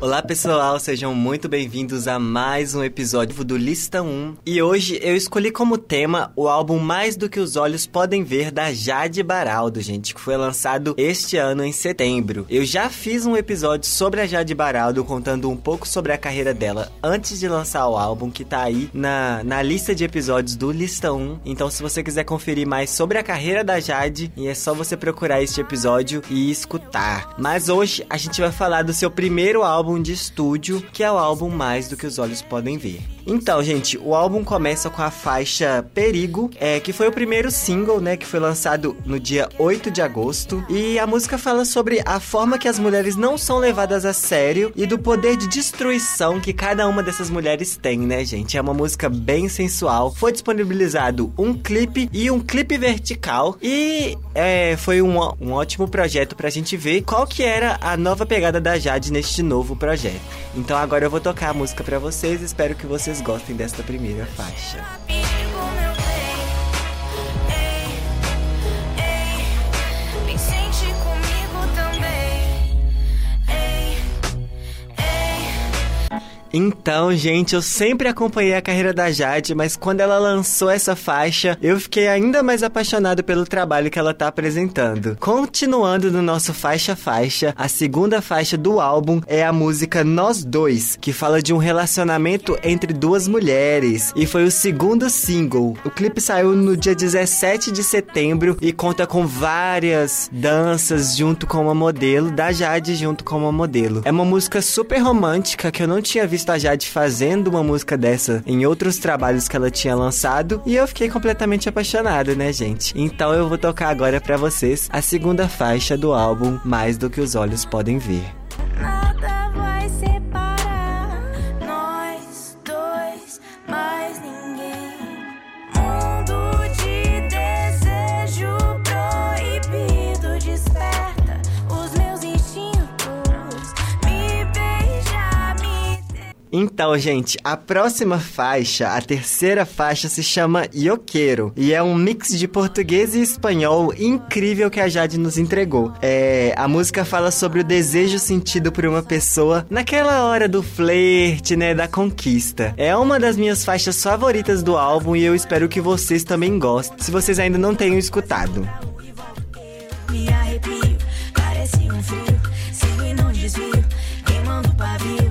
Olá pessoal, sejam muito bem-vindos a mais um episódio do Lista 1. E hoje eu escolhi como tema o álbum Mais do que os Olhos Podem Ver da Jade Baraldo, gente, que foi lançado este ano em setembro. Eu já fiz um episódio sobre a Jade Baraldo contando um pouco sobre a carreira dela antes de lançar o álbum, que tá aí na, na lista de episódios do Lista 1. Então, se você quiser conferir mais sobre a carreira da Jade, é só você procurar este episódio e escutar. Mas hoje a gente vai falar do seu primeiro álbum álbum de estúdio, que é o álbum Mais do que os Olhos Podem Ver. Então, gente, o álbum começa com a faixa Perigo, é, que foi o primeiro single, né, que foi lançado no dia 8 de agosto. E a música fala sobre a forma que as mulheres não são levadas a sério e do poder de destruição que cada uma dessas mulheres tem, né, gente? É uma música bem sensual. Foi disponibilizado um clipe e um clipe vertical. E é, foi um, um ótimo projeto pra gente ver qual que era a nova pegada da Jade neste novo projeto. Então agora eu vou tocar a música para vocês, espero que vocês gostem desta primeira faixa. Então, gente, eu sempre acompanhei a carreira da Jade, mas quando ela lançou essa faixa, eu fiquei ainda mais apaixonado pelo trabalho que ela tá apresentando. Continuando no nosso faixa faixa, a segunda faixa do álbum é a música Nós Dois, que fala de um relacionamento entre duas mulheres e foi o segundo single. O clipe saiu no dia 17 de setembro e conta com várias danças junto com uma modelo da Jade junto com uma modelo. É uma música super romântica que eu não tinha visto visto a Jade fazendo uma música dessa em outros trabalhos que ela tinha lançado e eu fiquei completamente apaixonado, né, gente? Então eu vou tocar agora para vocês a segunda faixa do álbum Mais do que os olhos podem ver. Então, gente, a próxima faixa, a terceira faixa, se chama Yoqueiro. E é um mix de português e espanhol incrível que a Jade nos entregou. É, a música fala sobre o desejo sentido por uma pessoa naquela hora do flerte, né? Da conquista. É uma das minhas faixas favoritas do álbum e eu espero que vocês também gostem, se vocês ainda não tenham escutado. Me arrepio, parece um frio, sigo e não desvio, queimando pavio.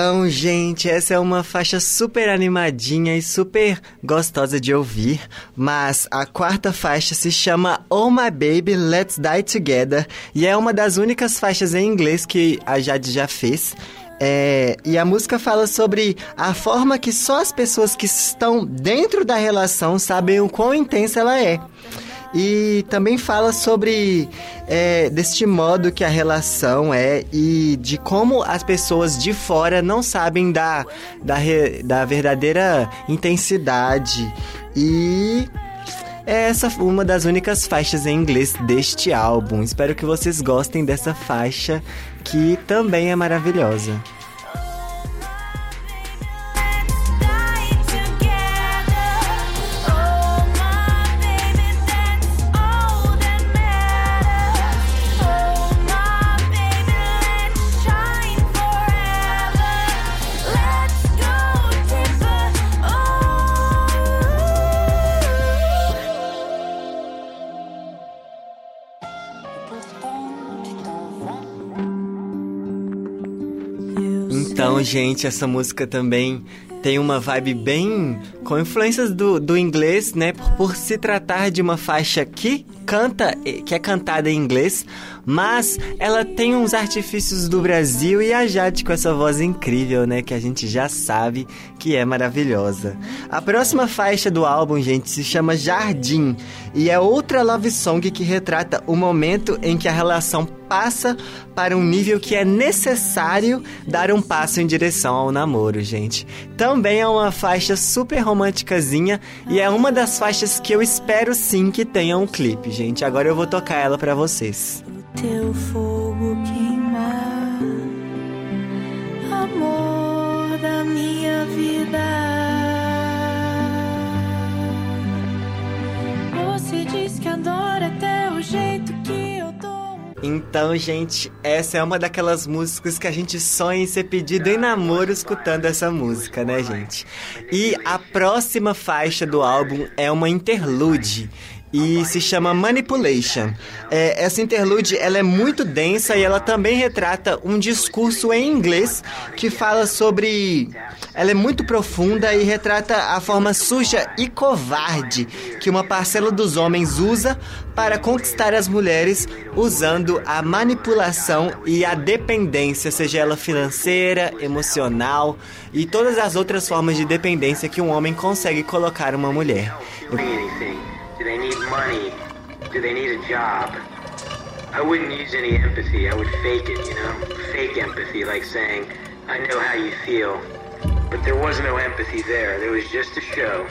Então, gente, essa é uma faixa super animadinha e super gostosa de ouvir, mas a quarta faixa se chama Oh My Baby, Let's Die Together e é uma das únicas faixas em inglês que a Jade já fez. É, e a música fala sobre a forma que só as pessoas que estão dentro da relação sabem o quão intensa ela é e também fala sobre é, deste modo que a relação é e de como as pessoas de fora não sabem da, da, da verdadeira intensidade e é essa uma das únicas faixas em inglês deste álbum. Espero que vocês gostem dessa faixa que também é maravilhosa. Então, gente, essa música também tem uma vibe bem com influências do, do inglês, né? Por, por, se tratar de uma faixa que canta, que é cantada em inglês, mas ela tem uns artifícios do Brasil e a Jade com essa voz incrível, né? Que a gente já sabe que é maravilhosa. A próxima faixa do álbum, gente, se chama Jardim e é outra love song que retrata o momento em que a relação passa para um nível que é necessário dar um passo em direção ao namoro, gente. Também é uma faixa super românticazinha e é uma das faixas que eu espero sim que tenha um clipe, gente. Agora eu vou tocar ela para vocês. O teu fogo queimar, amor da minha vida. Você diz que adora até o jeito que eu tô. Então, gente, essa é uma daquelas músicas que a gente sonha em ser pedido em namoro escutando essa música, né, gente? E a próxima faixa do álbum é uma interlude e se chama Manipulation. É, essa interlude ela é muito densa e ela também retrata um discurso em inglês que fala sobre. Ela é muito profunda e retrata a forma suja e covarde que uma parcela dos homens usa para conquistar as mulheres usando a manipulação e a dependência, seja ela financeira, emocional e todas as outras formas de dependência que um homem consegue colocar uma mulher. Do they need money? Do they need a job? I wouldn't use any empathy. I would fake it, you know? Fake empathy, like saying, I know how you feel. But there was no empathy there. There was just a show.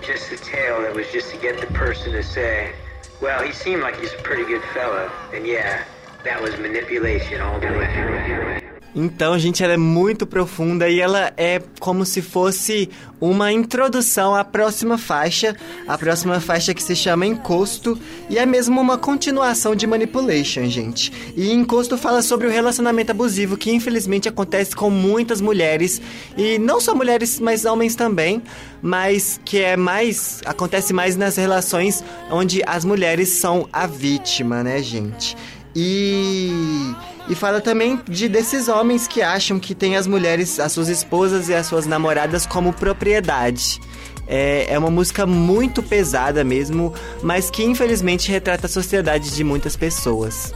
Just a tale that was just to get the person to say, well, he seemed like he's a pretty good fellow. And yeah, that was manipulation all the way. Então, gente, ela é muito profunda e ela é como se fosse uma introdução à próxima faixa, a próxima faixa que se chama Encosto, e é mesmo uma continuação de Manipulation, gente. E Encosto fala sobre o relacionamento abusivo que infelizmente acontece com muitas mulheres, e não só mulheres, mas homens também, mas que é mais acontece mais nas relações onde as mulheres são a vítima, né, gente? E e fala também de desses homens que acham que tem as mulheres, as suas esposas e as suas namoradas como propriedade. É, é uma música muito pesada mesmo, mas que infelizmente retrata a sociedade de muitas pessoas.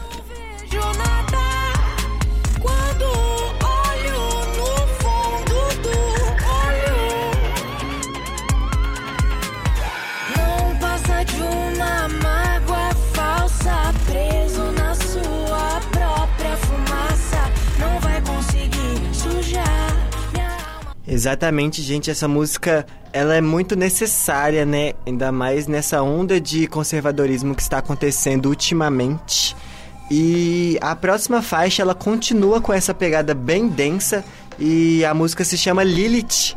Exatamente, gente, essa música ela é muito necessária, né? Ainda mais nessa onda de conservadorismo que está acontecendo ultimamente. E a próxima faixa ela continua com essa pegada bem densa e a música se chama Lilith.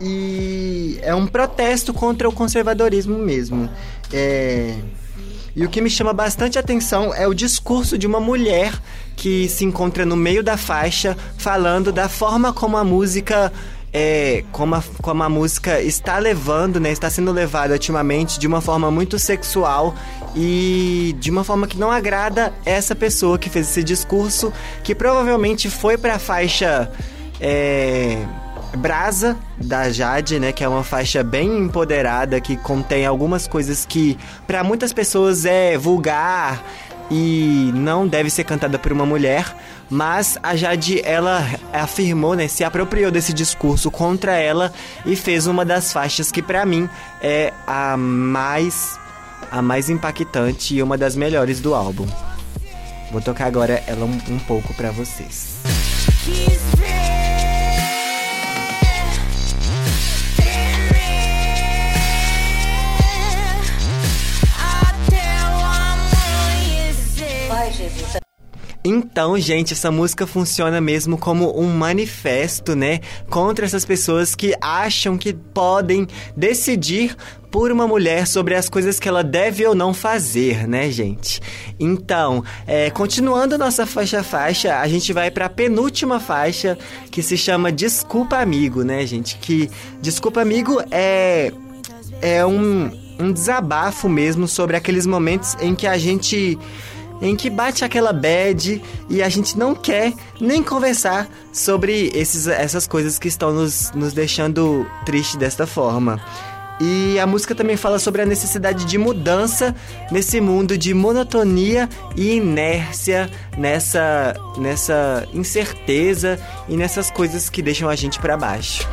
E é um protesto contra o conservadorismo mesmo. É... E o que me chama bastante atenção é o discurso de uma mulher que se encontra no meio da faixa falando da forma como a música é, como, a, como a música está levando, né, está sendo levada ultimamente de uma forma muito sexual e de uma forma que não agrada essa pessoa que fez esse discurso, que provavelmente foi para a faixa é, Brasa da Jade, né, que é uma faixa bem empoderada que contém algumas coisas que para muitas pessoas é vulgar e não deve ser cantada por uma mulher, mas a Jade ela afirmou, né, se apropriou desse discurso contra ela e fez uma das faixas que para mim é a mais a mais impactante e uma das melhores do álbum. Vou tocar agora ela um, um pouco para vocês. Então, gente, essa música funciona mesmo como um manifesto, né? Contra essas pessoas que acham que podem decidir por uma mulher sobre as coisas que ela deve ou não fazer, né, gente? Então, é, continuando nossa faixa-faixa, a gente vai para a penúltima faixa que se chama Desculpa Amigo, né, gente? Que Desculpa Amigo é, é um, um desabafo mesmo sobre aqueles momentos em que a gente em que bate aquela bad e a gente não quer nem conversar sobre esses, essas coisas que estão nos, nos deixando triste desta forma. E a música também fala sobre a necessidade de mudança nesse mundo de monotonia e inércia, nessa, nessa incerteza e nessas coisas que deixam a gente para baixo.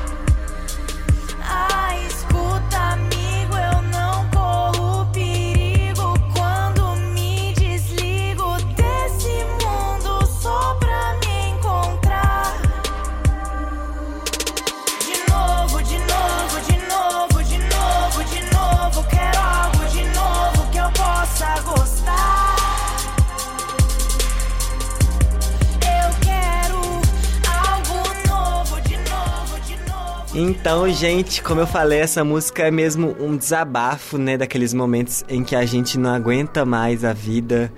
Então, gente, como eu falei, essa música é mesmo um desabafo, né, daqueles momentos em que a gente não aguenta mais a vida.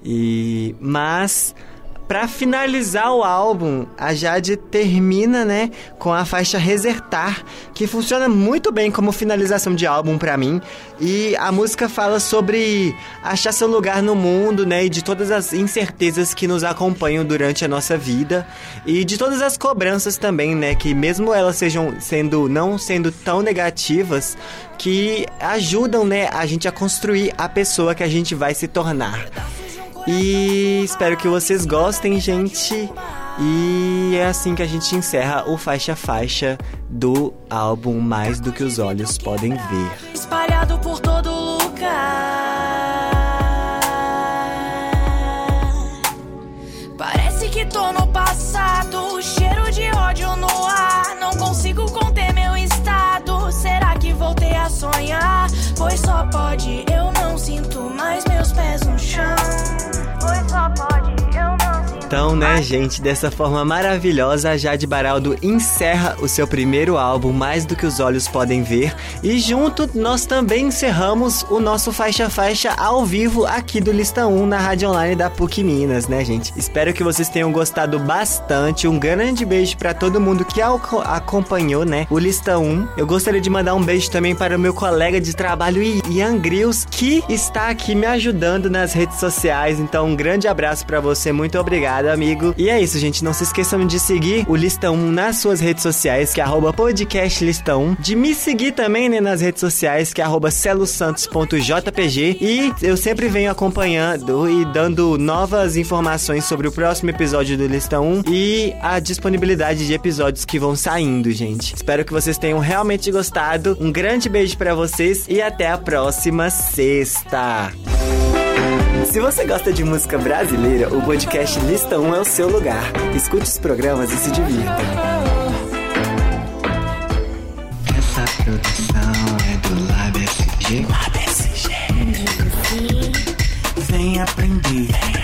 E mas para finalizar o álbum, a Jade termina, né, com a faixa Resertar, que funciona muito bem como finalização de álbum para mim. E a música fala sobre achar seu lugar no mundo, né, e de todas as incertezas que nos acompanham durante a nossa vida e de todas as cobranças também, né, que mesmo elas sejam sendo não sendo tão negativas, que ajudam, né, a gente a construir a pessoa que a gente vai se tornar. E espero que vocês gostem, gente. E é assim que a gente encerra o faixa faixa do álbum Mais do que os olhos podem ver. Espalhado por todo lugar. Parece que tô no passado, cheiro de ódio no ar. Não consigo conter meu estado. Será que voltei a sonhar? Pois só pode, eu não sinto mais meus pés no chão. Pois Então, né, gente, dessa forma maravilhosa, a Jade Baraldo encerra o seu primeiro álbum, Mais do que os Olhos Podem Ver. E junto, nós também encerramos o nosso Faixa Faixa ao vivo aqui do Lista 1 na rádio online da PUC Minas, né, gente? Espero que vocês tenham gostado bastante. Um grande beijo para todo mundo que aco- acompanhou, né, o Lista 1. Eu gostaria de mandar um beijo também para o meu colega de trabalho, Ian Grills, que está aqui me ajudando nas redes sociais. Então, um grande abraço para você. Muito obrigado, amigo. E é isso, gente. Não se esqueçam de seguir o Lista 1 nas suas redes sociais, que é arroba podcast Lista 1. De me seguir também, né, nas redes sociais, que é arroba celosantos.jpg. E eu sempre venho acompanhando e dando novas informações sobre o próximo episódio do Lista 1 e a disponibilidade de episódios que vão saindo, gente. Espero que vocês tenham realmente gostado. Um grande beijo pra vocês e até a próxima sexta. Se você gosta de música brasileira, o podcast Lista 1 é o seu lugar. Escute os programas e se divirta. Essa produção é do Lab SG. Lab SG. Vem aprender.